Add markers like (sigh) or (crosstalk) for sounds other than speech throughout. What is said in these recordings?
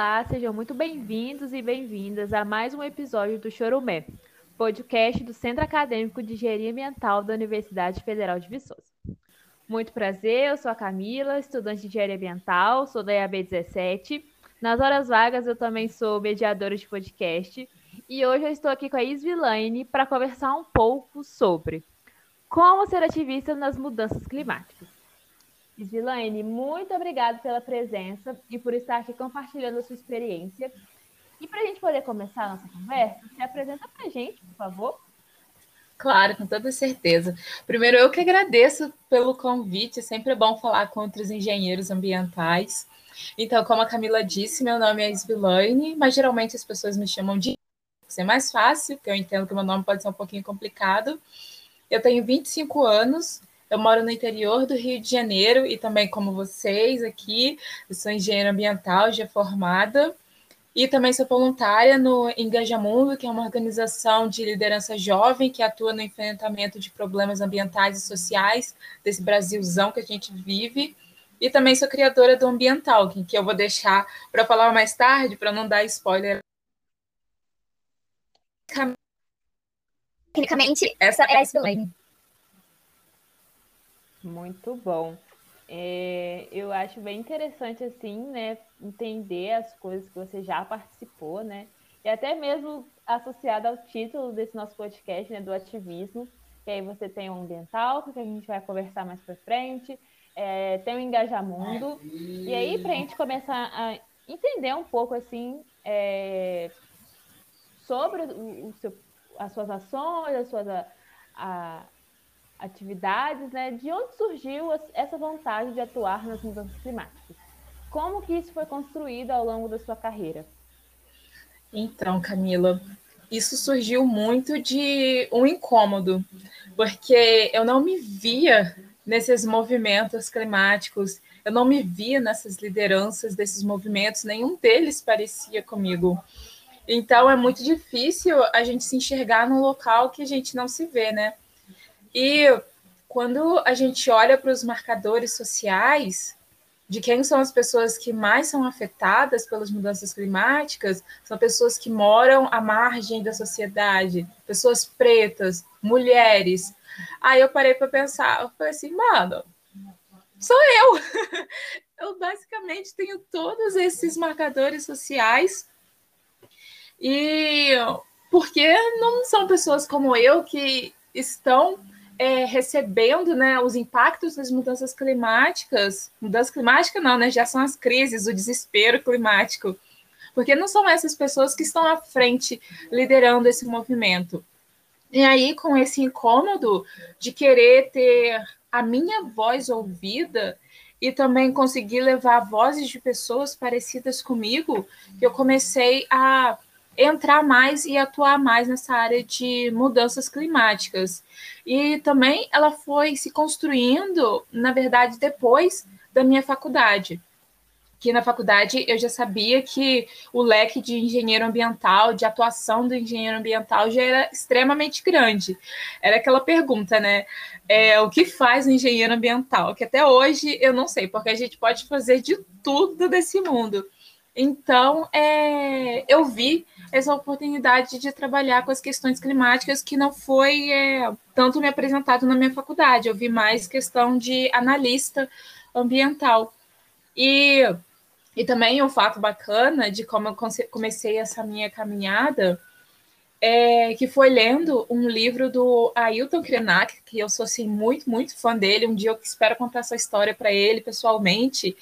Olá, sejam muito bem-vindos e bem-vindas a mais um episódio do Chorumé, podcast do Centro Acadêmico de Engenharia Ambiental da Universidade Federal de Viçosa. Muito prazer, eu sou a Camila, estudante de Engenharia Ambiental, sou da EAB 17. Nas horas vagas eu também sou mediadora de podcast e hoje eu estou aqui com a Isvilaine para conversar um pouco sobre como ser ativista nas mudanças climáticas. Isvilaine, muito obrigada pela presença e por estar aqui compartilhando a sua experiência. E para a gente poder começar a nossa conversa, se apresenta para a gente, por favor. Claro, com toda certeza. Primeiro, eu que agradeço pelo convite, sempre é bom falar com outros engenheiros ambientais. Então, como a Camila disse, meu nome é Isvilaine, mas geralmente as pessoas me chamam de ser mais fácil, porque eu entendo que meu nome pode ser um pouquinho complicado. Eu tenho 25 anos, eu moro no interior do Rio de Janeiro e também, como vocês aqui, eu sou engenheira ambiental, já formada. E também sou voluntária no Engajamundo, que é uma organização de liderança jovem que atua no enfrentamento de problemas ambientais e sociais desse Brasilzão que a gente vive. E também sou criadora do Ambiental, que eu vou deixar para falar mais tarde, para não dar spoiler. Tecnicamente, essa é a Spillane. Muito bom. É, eu acho bem interessante, assim, né, entender as coisas que você já participou, né, e até mesmo associado ao título desse nosso podcast, né, do ativismo, que aí você tem o ambiental, que a gente vai conversar mais para frente, é, tem o engajamundo, e aí para a gente começar a entender um pouco, assim, é, sobre o, o seu, as suas ações, as suas... A, a, atividades, né? De onde surgiu essa vontade de atuar nas mudanças climáticas? Como que isso foi construído ao longo da sua carreira? Então, Camila, isso surgiu muito de um incômodo, porque eu não me via nesses movimentos climáticos, eu não me via nessas lideranças desses movimentos, nenhum deles parecia comigo. Então é muito difícil a gente se enxergar num local que a gente não se vê, né? E quando a gente olha para os marcadores sociais de quem são as pessoas que mais são afetadas pelas mudanças climáticas, são pessoas que moram à margem da sociedade, pessoas pretas, mulheres. Aí eu parei para pensar, eu falei assim, mano, sou eu. (laughs) Eu basicamente tenho todos esses marcadores sociais e porque não são pessoas como eu que estão é, recebendo né, os impactos das mudanças climáticas, mudança climática não, né, já são as crises, o desespero climático, porque não são essas pessoas que estão à frente liderando esse movimento. E aí, com esse incômodo de querer ter a minha voz ouvida e também conseguir levar vozes de pessoas parecidas comigo, eu comecei a entrar mais e atuar mais nessa área de mudanças climáticas. E também ela foi se construindo, na verdade, depois da minha faculdade. Que na faculdade eu já sabia que o leque de engenheiro ambiental, de atuação do engenheiro ambiental já era extremamente grande. Era aquela pergunta, né? É, o que faz o engenheiro ambiental? Que até hoje eu não sei, porque a gente pode fazer de tudo desse mundo. Então, é, eu vi essa oportunidade de trabalhar com as questões climáticas que não foi é, tanto me apresentado na minha faculdade. Eu vi mais questão de analista ambiental. E, e também um fato bacana de como eu comecei essa minha caminhada é que foi lendo um livro do Ailton Krenak, que eu sou assim, muito, muito fã dele. Um dia eu espero contar essa história para ele pessoalmente.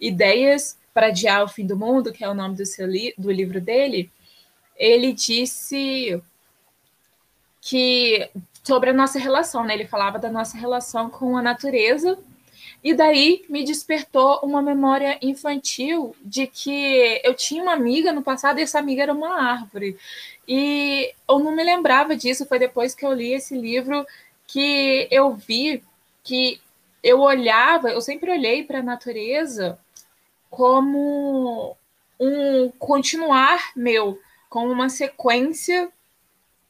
Ideias para Adiar o Fim do Mundo, que é o nome do, seu li do livro dele ele disse que sobre a nossa relação, né? Ele falava da nossa relação com a natureza e daí me despertou uma memória infantil de que eu tinha uma amiga no passado e essa amiga era uma árvore. E eu não me lembrava disso, foi depois que eu li esse livro que eu vi que eu olhava, eu sempre olhei para a natureza como um continuar meu, como uma sequência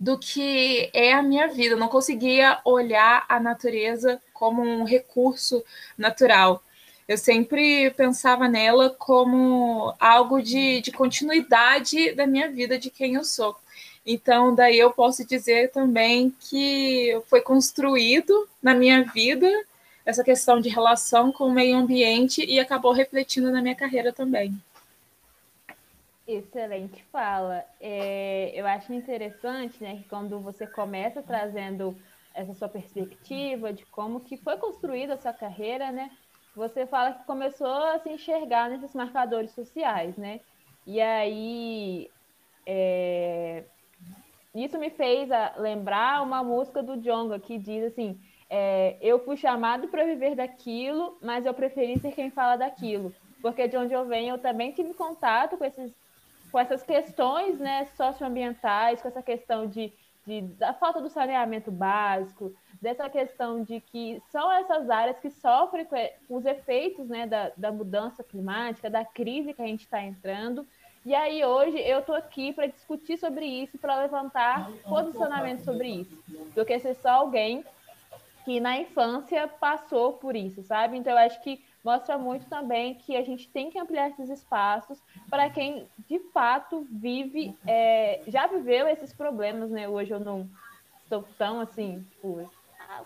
do que é a minha vida. Eu não conseguia olhar a natureza como um recurso natural. eu sempre pensava nela como algo de, de continuidade da minha vida, de quem eu sou. Então, daí eu posso dizer também que foi construído na minha vida essa questão de relação com o meio ambiente e acabou refletindo na minha carreira também. Excelente fala. É, eu acho interessante, né, que quando você começa trazendo essa sua perspectiva de como que foi construída a sua carreira, né, você fala que começou a se enxergar nesses marcadores sociais, né? E aí, é, isso me fez lembrar uma música do Jonga que diz assim: é, Eu fui chamado para viver daquilo, mas eu preferi ser quem fala daquilo. Porque de onde eu venho, eu também tive contato com, esses, com essas questões né, socioambientais, com essa questão de, de, da falta do saneamento básico, dessa questão de que são essas áreas que sofrem com os efeitos né, da, da mudança climática, da crise que a gente está entrando. E aí hoje eu estou aqui para discutir sobre isso, para levantar posicionamento sobre isso, do que ser só alguém que na infância passou por isso, sabe? Então eu acho que mostra muito também que a gente tem que ampliar esses espaços para quem de fato vive, é, já viveu esses problemas, né? Hoje eu não estou tão assim, por...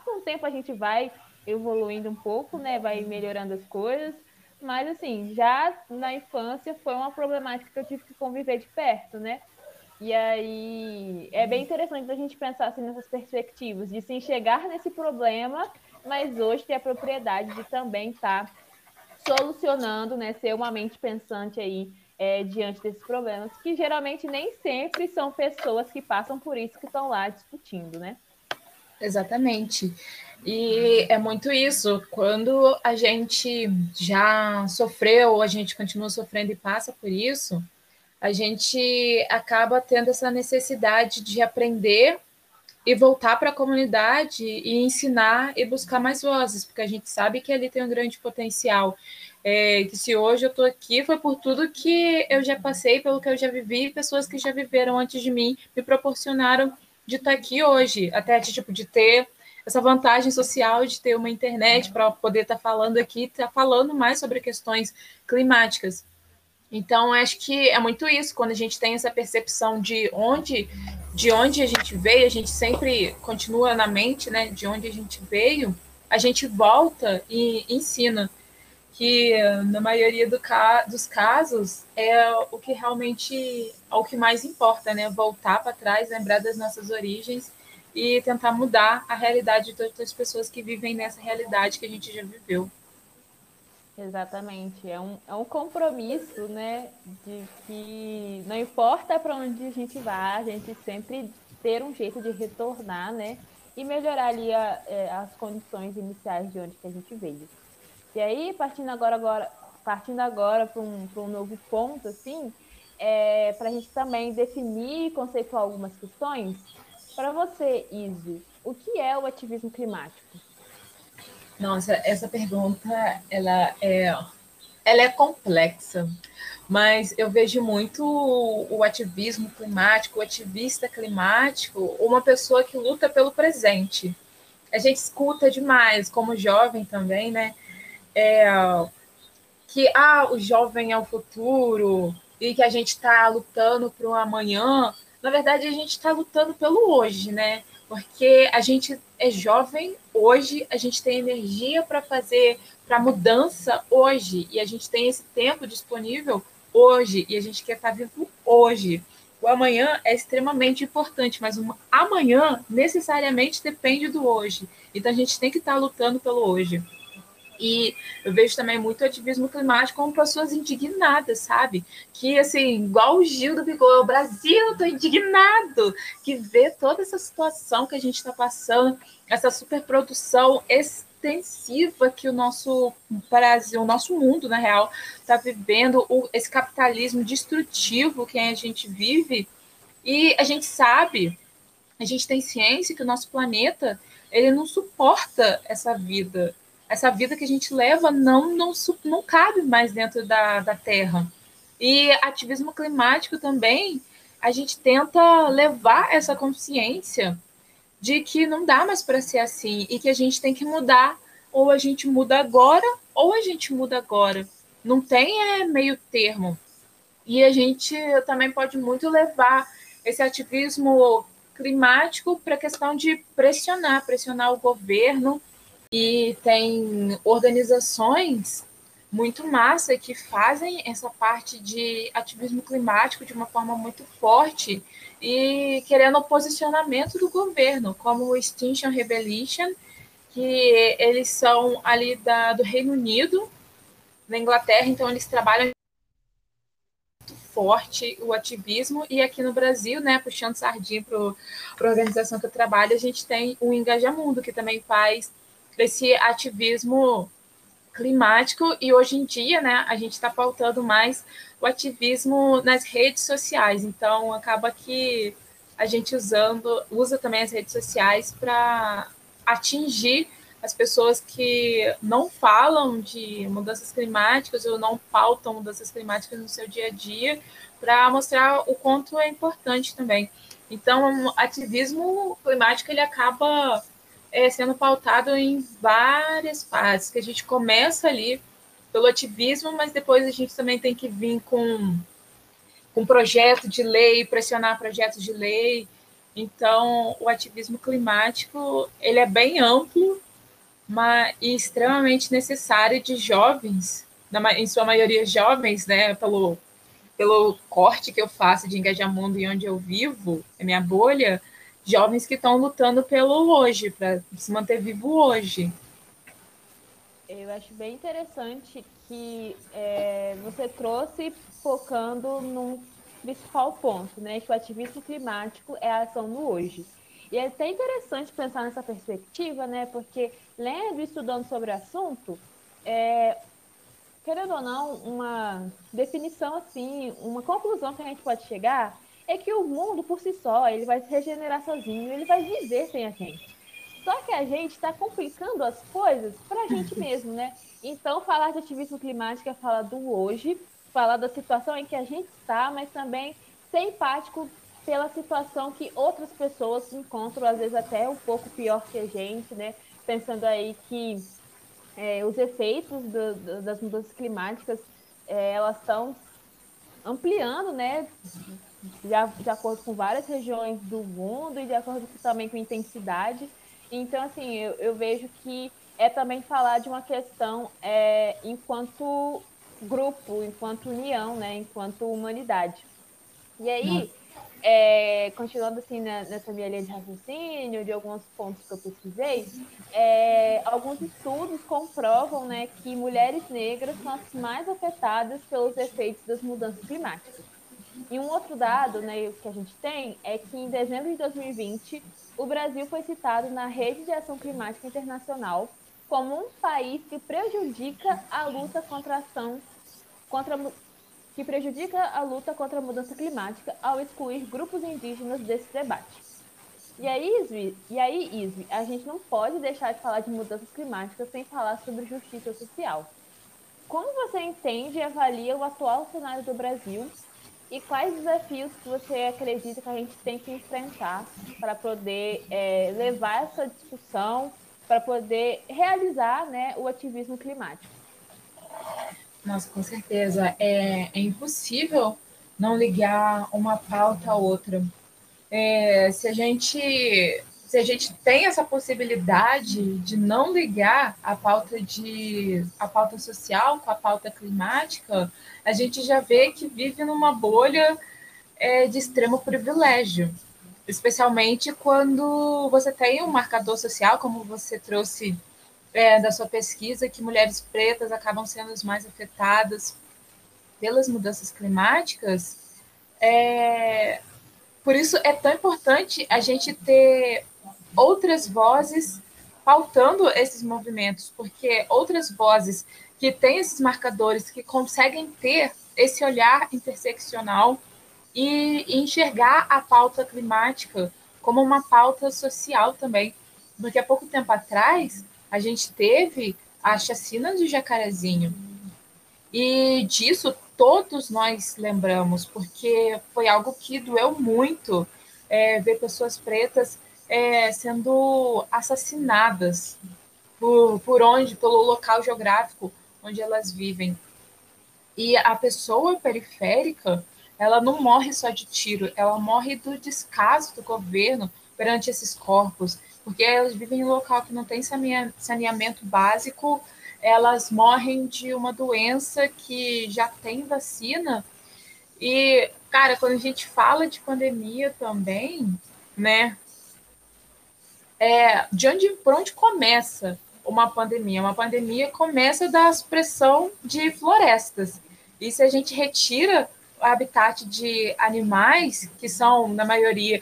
com o tempo a gente vai evoluindo um pouco, né? Vai melhorando as coisas, mas, assim, já na infância foi uma problemática que eu tive que conviver de perto, né? E aí é bem interessante a gente pensar assim, nessas perspectivas, de se enxergar nesse problema, mas hoje ter a propriedade de também estar tá solucionando, né? Ser uma mente pensante aí é, diante desses problemas, que geralmente nem sempre são pessoas que passam por isso que estão lá discutindo, né? Exatamente. E é muito isso. Quando a gente já sofreu, a gente continua sofrendo e passa por isso, a gente acaba tendo essa necessidade de aprender e voltar para a comunidade e ensinar e buscar mais vozes, porque a gente sabe que ali tem um grande potencial. É, que se hoje eu estou aqui foi por tudo que eu já passei, pelo que eu já vivi, pessoas que já viveram antes de mim me proporcionaram de estar aqui hoje, até de, tipo, de ter essa vantagem social de ter uma internet para poder estar tá falando aqui, estar tá falando mais sobre questões climáticas. Então, acho que é muito isso, quando a gente tem essa percepção de onde, de onde a gente veio, a gente sempre continua na mente, né, de onde a gente veio, a gente volta e ensina que na maioria do ca dos casos é o que realmente é o que mais importa, né? Voltar para trás, lembrar das nossas origens e tentar mudar a realidade de todas as pessoas que vivem nessa realidade que a gente já viveu. Exatamente, é um, é um compromisso, né? De que não importa para onde a gente vá, a gente sempre ter um jeito de retornar, né? E melhorar ali a, é, as condições iniciais de onde que a gente veio. E aí, partindo agora, agora partindo agora para um, um novo ponto, assim, é, para a gente também definir e conceituar algumas questões. Para você, Izzy, o que é o ativismo climático? Nossa, essa pergunta ela é, ela é complexa, mas eu vejo muito o, ativismo climático, o ativista climático, uma pessoa que luta pelo presente. A gente escuta demais, como jovem também, né? é, que ah, o jovem é o futuro e que a gente está lutando para o amanhã. Na verdade, a gente está lutando pelo hoje, né? Porque a gente é jovem hoje, a gente tem energia para fazer para mudança hoje e a gente tem esse tempo disponível hoje e a gente quer estar tá vivo hoje. O amanhã é extremamente importante, mas o amanhã necessariamente depende do hoje. Então a gente tem que estar tá lutando pelo hoje. E eu vejo também muito ativismo climático como pessoas indignadas, sabe? Que, assim, igual o Gil do Vigor, o Brasil, tô indignado, que vê toda essa situação que a gente está passando, essa superprodução extensiva que o nosso Brasil, o nosso mundo, na real, está vivendo, o, esse capitalismo destrutivo que a gente vive. E a gente sabe, a gente tem ciência que o nosso planeta ele não suporta essa vida essa vida que a gente leva não, não, não cabe mais dentro da, da Terra. E ativismo climático também, a gente tenta levar essa consciência de que não dá mais para ser assim e que a gente tem que mudar ou a gente muda agora, ou a gente muda agora. Não tem é, meio termo. E a gente também pode muito levar esse ativismo climático para a questão de pressionar, pressionar o governo. E tem organizações muito massa que fazem essa parte de ativismo climático de uma forma muito forte e querendo o posicionamento do governo, como o Extinction Rebellion, que eles são ali da, do Reino Unido, na Inglaterra, então eles trabalham muito forte o ativismo, e aqui no Brasil, né, puxando sardinha para a organização que eu trabalho, a gente tem o Engajamundo, que também faz esse ativismo climático e hoje em dia, né, a gente está pautando mais o ativismo nas redes sociais. Então, acaba que a gente usando usa também as redes sociais para atingir as pessoas que não falam de mudanças climáticas ou não pautam mudanças climáticas no seu dia a dia, para mostrar o quanto é importante também. Então, o ativismo climático ele acaba é, sendo pautado em várias fases, que a gente começa ali pelo ativismo, mas depois a gente também tem que vir com, com projeto de lei, pressionar projetos de lei. Então, o ativismo climático ele é bem amplo mas, e extremamente necessário de jovens, em sua maioria jovens, né, pelo, pelo corte que eu faço de engajamundo e onde eu vivo, a minha bolha, jovens que estão lutando pelo hoje, para se manter vivo hoje. Eu acho bem interessante que é, você trouxe focando num principal ponto, né? Que o ativismo climático é a ação no hoje. E é até interessante pensar nessa perspectiva, né? Porque lendo e estudando sobre o assunto, é, querendo ou não, uma definição assim, uma conclusão que a gente pode chegar é que o mundo por si só, ele vai se regenerar sozinho, ele vai viver sem a gente. Só que a gente está complicando as coisas para a gente (laughs) mesmo, né? Então, falar de ativismo climático é falar do hoje, falar da situação em que a gente está, mas também ser empático pela situação que outras pessoas encontram, às vezes até um pouco pior que a gente, né? Pensando aí que é, os efeitos do, do, das mudanças climáticas, é, elas estão ampliando, né? de, acordo com várias regiões do mundo e de acordo também com intensidade. Então, assim, eu, eu vejo que é também falar de uma questão é, enquanto grupo, enquanto união, né, enquanto humanidade. E aí, é, continuando assim né, nessa minha linha de raciocínio, de alguns pontos que eu pesquisei, é, alguns estudos comprovam né, que mulheres negras são as mais afetadas pelos efeitos das mudanças climáticas. E um outro dado né, que a gente tem é que em dezembro de 2020, o Brasil foi citado na Rede de Ação Climática Internacional como um país que prejudica a luta contra a ação contra que prejudica a luta contra a mudança climática ao excluir grupos indígenas desse debate. E aí, Isvi, e aí, Isvi, a gente não pode deixar de falar de mudanças climáticas sem falar sobre justiça social. Como você entende e avalia o atual cenário do Brasil e quais desafios que você acredita que a gente tem que enfrentar para poder é, levar essa discussão, para poder realizar né, o ativismo climático? Nossa, com certeza. É, é impossível não ligar uma pauta a outra. É, se a gente se a gente tem essa possibilidade de não ligar a pauta de a pauta social com a pauta climática, a gente já vê que vive numa bolha é, de extremo privilégio, especialmente quando você tem um marcador social, como você trouxe é, da sua pesquisa, que mulheres pretas acabam sendo as mais afetadas pelas mudanças climáticas. É, por isso é tão importante a gente ter outras vozes pautando esses movimentos, porque outras vozes que têm esses marcadores, que conseguem ter esse olhar interseccional e, enxergar a pauta climática como uma pauta social também. Porque há pouco tempo atrás, a gente teve a chacina do Jacarezinho. E disso todos nós lembramos, porque foi algo que doeu muito é, ver pessoas pretas é, sendo assassinadas por, por onde, pelo local geográfico onde elas vivem. E a pessoa periférica, ela não morre só de tiro, ela morre do descaso do governo perante esses corpos, porque elas vivem em um local que não tem saneamento básico, elas morrem de uma doença que já tem vacina. E, cara, quando a gente fala de pandemia também, né? É, de onde, por onde começa uma pandemia? Uma pandemia começa da supressão de florestas. E se a gente retira o habitat de animais, que são, na maioria,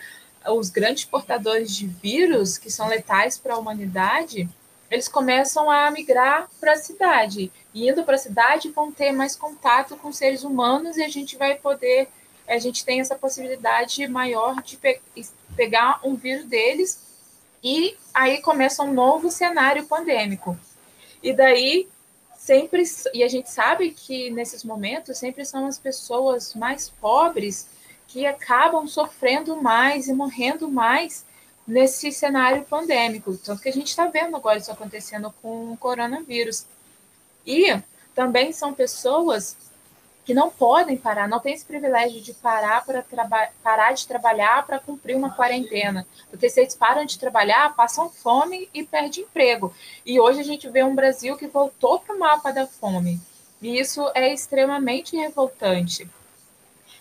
os grandes portadores de vírus, que são letais para a humanidade, eles começam a migrar para a cidade. E indo para a cidade, vão ter mais contato com seres humanos e a gente vai poder, a gente tem essa possibilidade maior de pe pegar um vírus deles e aí começa um novo cenário pandêmico. E daí sempre e a gente sabe que nesses momentos sempre são as pessoas mais pobres que acabam sofrendo mais e morrendo mais nesse cenário pandêmico. Tanto que a gente está vendo agora isso acontecendo com o coronavírus. E também são pessoas que não podem parar, não têm esse privilégio de parar para parar de trabalhar para cumprir uma quarentena. Porque se eles param de trabalhar, passam fome e perdem emprego. E hoje a gente vê um Brasil que voltou para o mapa da fome. E isso é extremamente revoltante.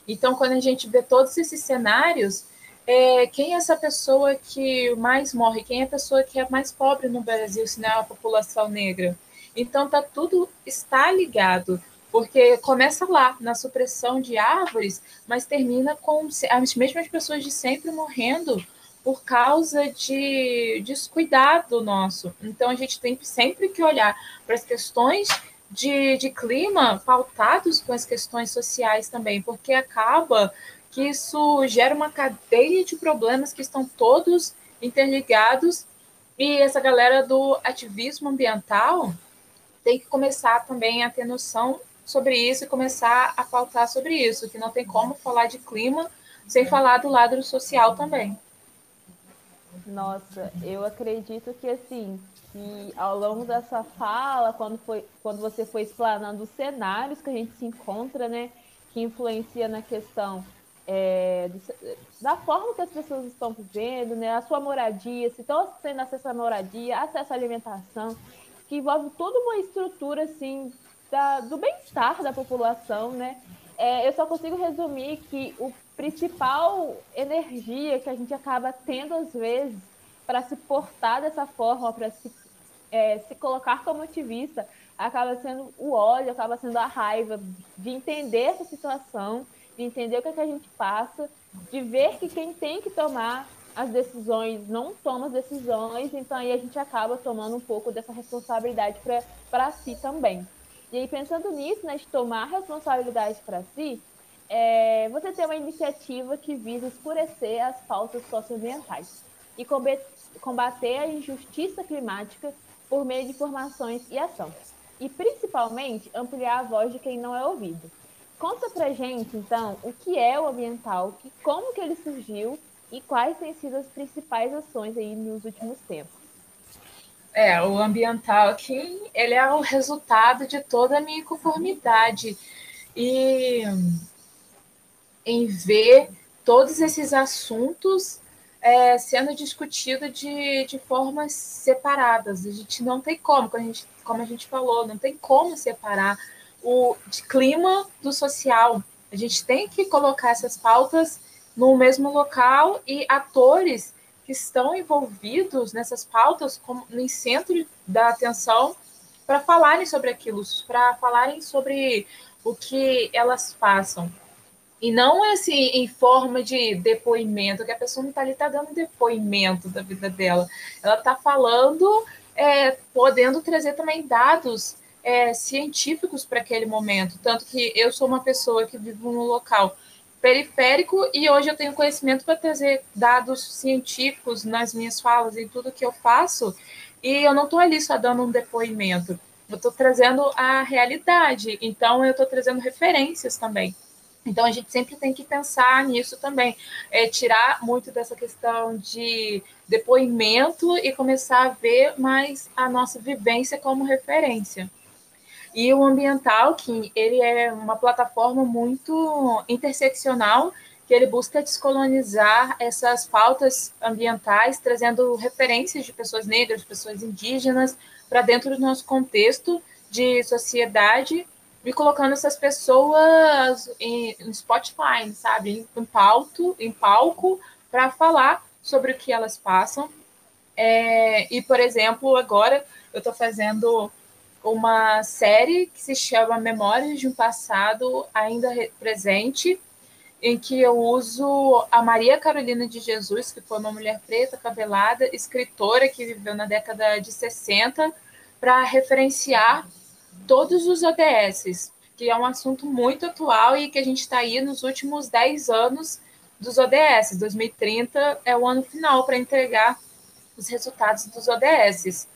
Então, quando a gente vê todos esses cenários, é, quem é essa pessoa que mais morre? Quem é a pessoa que é mais pobre no Brasil, se não é a população negra? Então, tá tudo está ligado, porque começa lá, na supressão de árvores, mas termina com as mesmas pessoas de sempre morrendo por causa de descuidado nosso. Então, a gente tem sempre que olhar para as questões de, de clima pautados com as questões sociais também, porque acaba que isso gera uma cadeia de problemas que estão todos interligados e essa galera do ativismo ambiental tem que começar também a ter noção sobre isso e começar a pautar sobre isso, que não tem como falar de clima sem falar do lado social também. Nossa, eu acredito que assim, que ao longo dessa fala, quando, foi, quando você foi explanando os cenários que a gente se encontra, né, que influencia na questão é, da forma que as pessoas estão vivendo, né? A sua moradia, se estão tendo acesso à moradia, acesso à alimentação, que envolve toda uma estrutura assim da, do bem-estar da população, né? É, eu só consigo resumir que o principal energia que a gente acaba tendo às vezes para se portar dessa forma, para se, é, se colocar como ativista, acaba sendo o ódio, acaba sendo a raiva de entender essa situação de entender o que, é que a gente passa, de ver que quem tem que tomar as decisões não toma as decisões, então aí a gente acaba tomando um pouco dessa responsabilidade para si também. E aí, pensando nisso, né, de tomar responsabilidade para si, é, você tem uma iniciativa que visa escurecer as pautas socioambientais e combater a injustiça climática por meio de informações e ação. E, principalmente, ampliar a voz de quem não é ouvido. Conta pra gente, então, o que é o ambiental, como que ele surgiu e quais têm sido as principais ações aí nos últimos tempos. É, o ambiental aqui, ele é o resultado de toda a minha conformidade. E em ver todos esses assuntos é, sendo discutidos de, de formas separadas. A gente não tem como, como a gente, como a gente falou, não tem como separar o clima do social. A gente tem que colocar essas pautas no mesmo local e atores que estão envolvidos nessas pautas como no centro da atenção para falarem sobre aquilo, para falarem sobre o que elas passam. E não assim em forma de depoimento, que a pessoa não está ali, está dando depoimento da vida dela. Ela está falando, é, podendo trazer também dados é, científicos para aquele momento. Tanto que eu sou uma pessoa que vivo num local periférico e hoje eu tenho conhecimento para trazer dados científicos nas minhas falas, em tudo que eu faço, e eu não estou ali só dando um depoimento. Eu estou trazendo a realidade, então eu estou trazendo referências também. Então a gente sempre tem que pensar nisso também, é, tirar muito dessa questão de depoimento e começar a ver mais a nossa vivência como referência. E o ambiental, que ele é uma plataforma muito interseccional, que ele busca descolonizar essas pautas ambientais, trazendo referências de pessoas negras, de pessoas indígenas, para dentro do nosso contexto de sociedade e colocando essas pessoas em, em Spotify, sabe, em palco, em palco, para falar sobre o que elas passam. É, e, por exemplo, agora eu estou fazendo uma série que se chama Memórias de um Passado Ainda Presente, em que eu uso a Maria Carolina de Jesus, que foi uma mulher preta, cabelada, escritora que viveu na década de 60, para referenciar todos os ODSs, que é um assunto muito atual e que a gente está aí nos últimos 10 anos dos ODS. 2030 é o ano final para entregar os resultados dos ODS.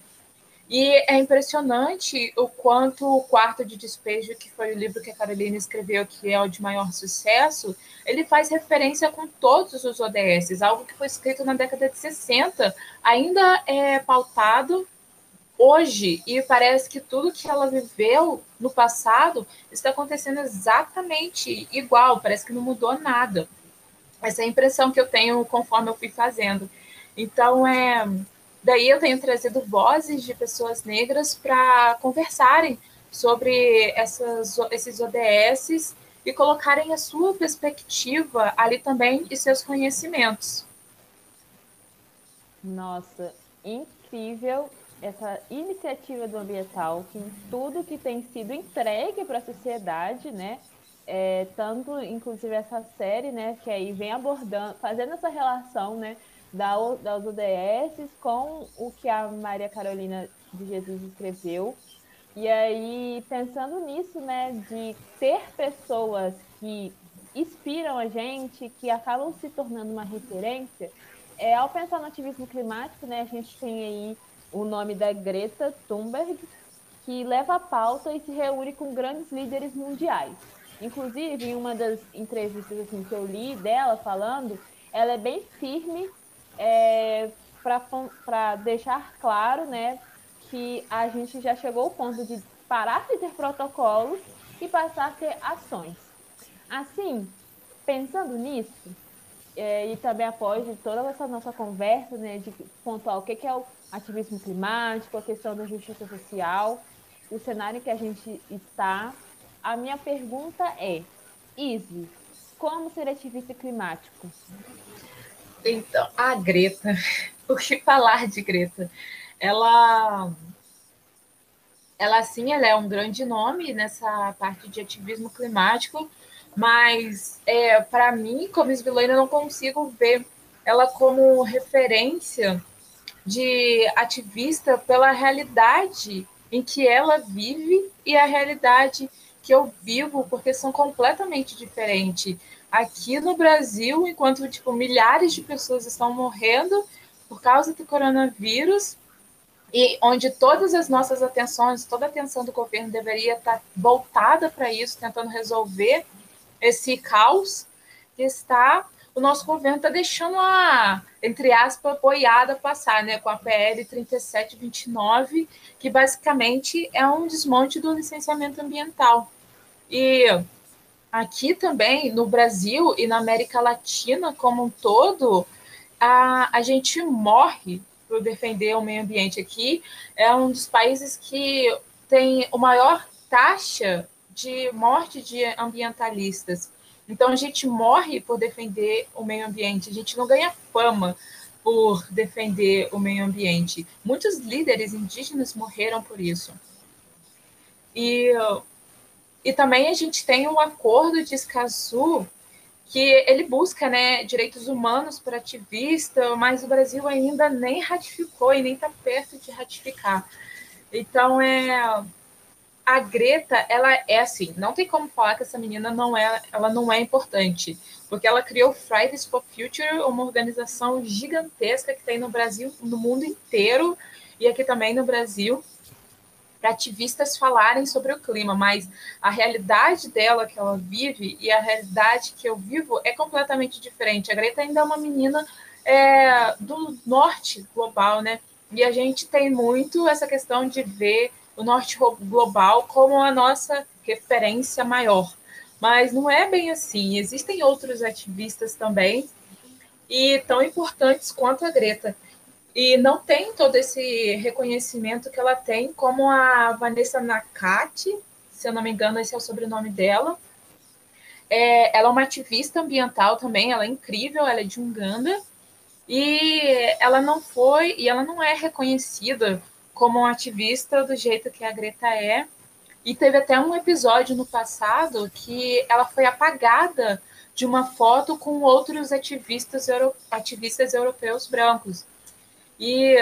E é impressionante o quanto o Quarto de Despejo, que foi o livro que a Carolina escreveu, que é o de maior sucesso, ele faz referência com todos os ODS, algo que foi escrito na década de 60, ainda é pautado hoje e parece que tudo que ela viveu no passado está acontecendo exatamente igual, parece que não mudou nada. Essa é a impressão que eu tenho conforme eu fui fazendo. Então, é, daí eu tenho trazido vozes de pessoas negras para conversarem sobre essas, esses ODSs e colocarem a sua perspectiva ali também e seus conhecimentos. Nossa, incrível essa iniciativa do ambiental, que em tudo que tem sido entregue para a sociedade, né? É, tanto, inclusive, essa série, né, que aí vem abordando, fazendo essa relação, né, da, das UDS com o que a Maria Carolina de Jesus escreveu. E aí, pensando nisso, né, de ter pessoas que inspiram a gente, que acabam se tornando uma referência, é, ao pensar no ativismo climático, né, a gente tem aí o nome da Greta Thunberg, que leva a pauta e se reúne com grandes líderes mundiais. Inclusive, em uma das entrevistas assim, que eu li dela falando, ela é bem firme é, para deixar claro né, que a gente já chegou ao ponto de parar de ter protocolos e passar a ter ações. Assim, pensando nisso, e também após toda essa nossa conversa né, de pontuar o que, que é o ativismo climático, a questão da justiça social, o cenário que a gente está. A minha pergunta é, Izzy, como ser ativista climático? Então, a Greta, (laughs) o que falar de Greta? Ela, ela sim, ela é um grande nome nessa parte de ativismo climático, mas é, para mim, como esvilena, eu não consigo ver ela como referência de ativista pela realidade em que ela vive e a realidade que eu vivo, porque são completamente diferentes. Aqui no Brasil, enquanto tipo milhares de pessoas estão morrendo por causa do coronavírus, e onde todas as nossas atenções, toda a atenção do governo deveria estar voltada para isso, tentando resolver esse caos que está o nosso governo está deixando a, entre aspas, boiada passar, né, com a PL 3729, que basicamente é um desmonte do licenciamento ambiental. E aqui também, no Brasil e na América Latina como um todo, a, a gente morre por defender o meio ambiente aqui. É um dos países que tem a maior taxa de morte de ambientalistas. Então a gente morre por defender o meio ambiente, a gente não ganha fama por defender o meio ambiente. Muitos líderes indígenas morreram por isso. E, e também a gente tem um acordo de Escazú que ele busca né, direitos humanos para ativista, mas o Brasil ainda nem ratificou e nem está perto de ratificar. Então, é, a Greta, ela é assim, não tem como falar que essa menina não é, ela não é importante, porque ela criou Fridays for Future, uma organização gigantesca que tem no Brasil, no mundo inteiro e aqui também no Brasil. para ativistas falarem sobre o clima, mas a realidade dela que ela vive e a realidade que eu vivo é completamente diferente. A Greta ainda é uma menina é, do norte global, né? E a gente tem muito essa questão de ver o norte global como a nossa referência maior. Mas não é bem assim. Existem outros ativistas também e tão importantes quanto a Greta e não tem todo esse reconhecimento que ela tem, como a Vanessa Nakati, se eu não me engano, esse é o sobrenome dela. É, ela é uma ativista ambiental também, ela é incrível, ela é de Uganda, e ela não foi, e ela não é reconhecida como uma ativista do jeito que a Greta é. E teve até um episódio no passado que ela foi apagada de uma foto com outros ativistas, euro, ativistas europeus brancos. E,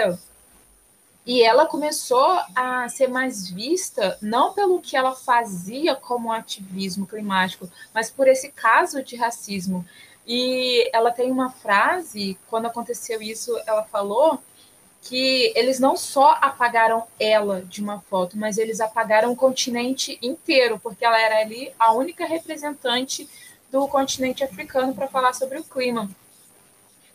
e ela começou a ser mais vista não pelo que ela fazia como ativismo climático, mas por esse caso de racismo. E ela tem uma frase, quando aconteceu isso, ela falou que eles não só apagaram ela de uma foto, mas eles apagaram o continente inteiro, porque ela era ali a única representante do continente africano para falar sobre o clima.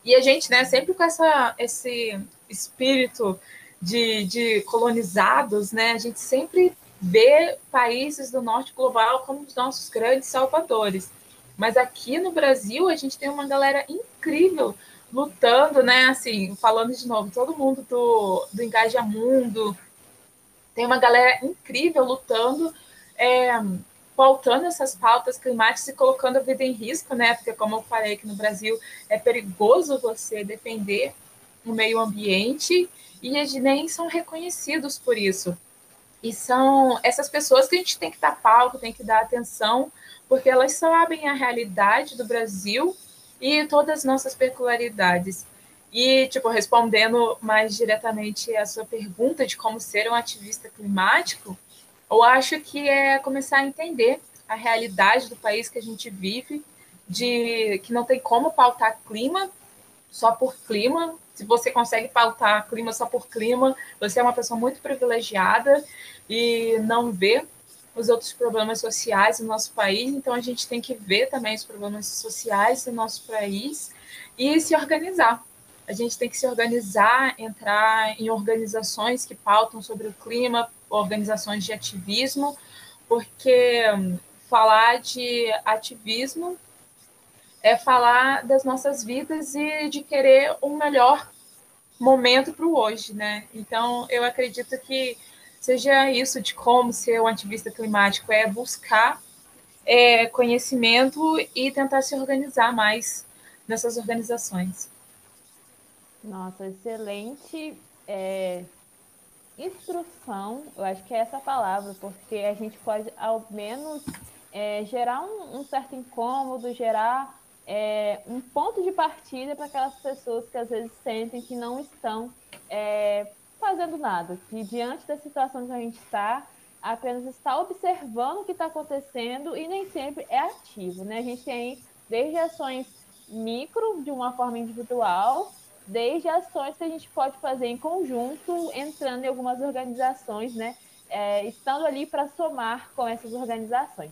E a gente, né, sempre com essa, esse espírito de, de colonizados, né, a gente sempre vê países do norte global como os nossos grandes salvadores. Mas aqui no Brasil, a gente tem uma galera incrível lutando, né? Assim, falando de novo, todo mundo do, do Engaja Mundo. Tem uma galera incrível lutando é, pautando essas pautas climáticas e colocando a vida em risco, né? Porque, como eu falei aqui no Brasil, é perigoso você defender o meio ambiente e eles nem são reconhecidos por isso. E são essas pessoas que a gente tem que dar palco, tem que dar atenção, porque elas sabem a realidade do Brasil e todas as nossas peculiaridades. E, tipo, respondendo mais diretamente a sua pergunta de como ser um ativista climático, eu acho que é começar a entender a realidade do país que a gente vive, de que não tem como pautar clima só por clima. Se você consegue pautar clima só por clima, você é uma pessoa muito privilegiada e não vê os outros problemas sociais do nosso país. Então a gente tem que ver também os problemas sociais do nosso país e se organizar. A gente tem que se organizar, entrar em organizações que pautam sobre o clima, organizações de ativismo, porque falar de ativismo é falar das nossas vidas e de querer um melhor momento para o hoje, né? Então, eu acredito que seja isso de como ser um ativista climático, é buscar é, conhecimento e tentar se organizar mais nessas organizações. Nossa, excelente é, instrução, eu acho que é essa palavra, porque a gente pode, ao menos, é, gerar um, um, certo incômodo, gerar é, um ponto de partida para aquelas pessoas que às vezes sentem que não estão é, fazendo nada, que diante da situação que a gente está, apenas está observando o que está acontecendo e nem sempre é ativo, né? A gente tem desde ações micro, de uma forma individual, desde ações que a gente pode fazer em conjunto, entrando em algumas organizações, né? É, estando ali para somar com essas organizações.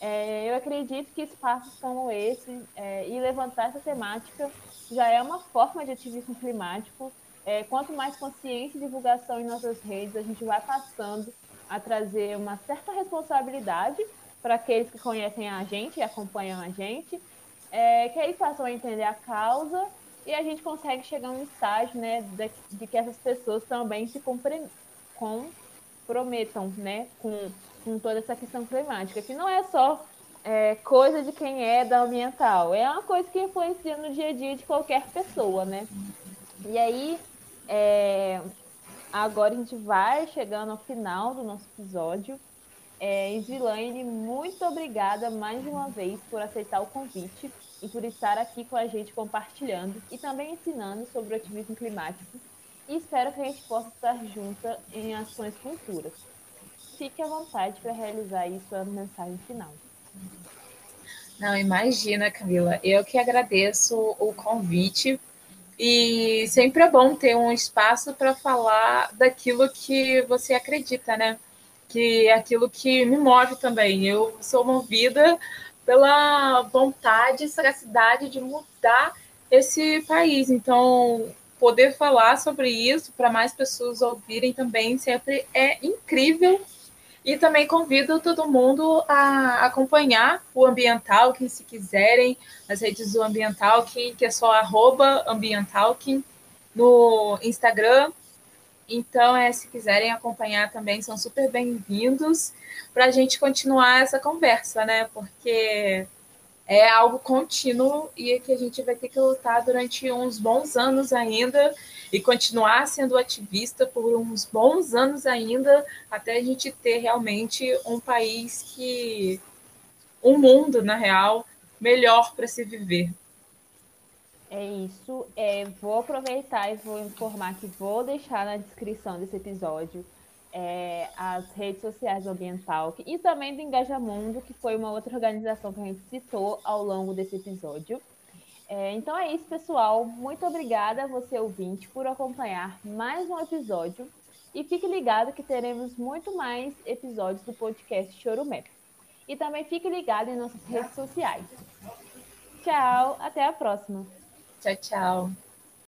É, eu acredito que espaços como esse é, e levantar essa temática já é uma forma de ativismo climático. É, quanto mais consciência e divulgação em nossas redes, a gente vai passando a trazer uma certa responsabilidade para aqueles que conhecem a gente e acompanham a gente, é, que aí passam a entender a causa e a gente consegue chegar a um estágio né, de, de que essas pessoas também se comprometam né, com, com toda essa questão climática, que não é só é, coisa de quem é da ambiental, é uma coisa que influencia no dia a dia de qualquer pessoa, né? E aí, é, agora a gente vai chegando ao final do nosso episódio. É, Isilane, muito obrigada mais uma vez por aceitar o convite e por estar aqui com a gente compartilhando e também ensinando sobre o ativismo climático. E espero que a gente possa estar junta em ações futuras. Fique à vontade para realizar aí sua mensagem final. Não, imagina, Camila. Eu que agradeço o convite. E sempre é bom ter um espaço para falar daquilo que você acredita, né? Que é aquilo que me move também. Eu sou movida pela vontade e sagacidade de mudar esse país. Então, poder falar sobre isso para mais pessoas ouvirem também sempre é incrível. E também convido todo mundo a acompanhar o Ambiental, quem se quiserem, as redes do Ambiental, que é só arroba Ambientalking no Instagram. Então, é, se quiserem acompanhar também, são super bem-vindos para a gente continuar essa conversa, né? Porque é algo contínuo e que a gente vai ter que lutar durante uns bons anos ainda e continuar sendo ativista por uns bons anos ainda, até a gente ter realmente um país que. um mundo, na real, melhor para se viver. É isso. É, vou aproveitar e vou informar que vou deixar na descrição desse episódio é, as redes sociais do Ambiental e também do Engajamundo, que foi uma outra organização que a gente citou ao longo desse episódio. É, então é isso, pessoal. Muito obrigada a você, ouvinte, por acompanhar mais um episódio. E fique ligado que teremos muito mais episódios do podcast Chorumé. E também fique ligado em nossas redes sociais. Tchau, até a próxima. Tchau, tchau.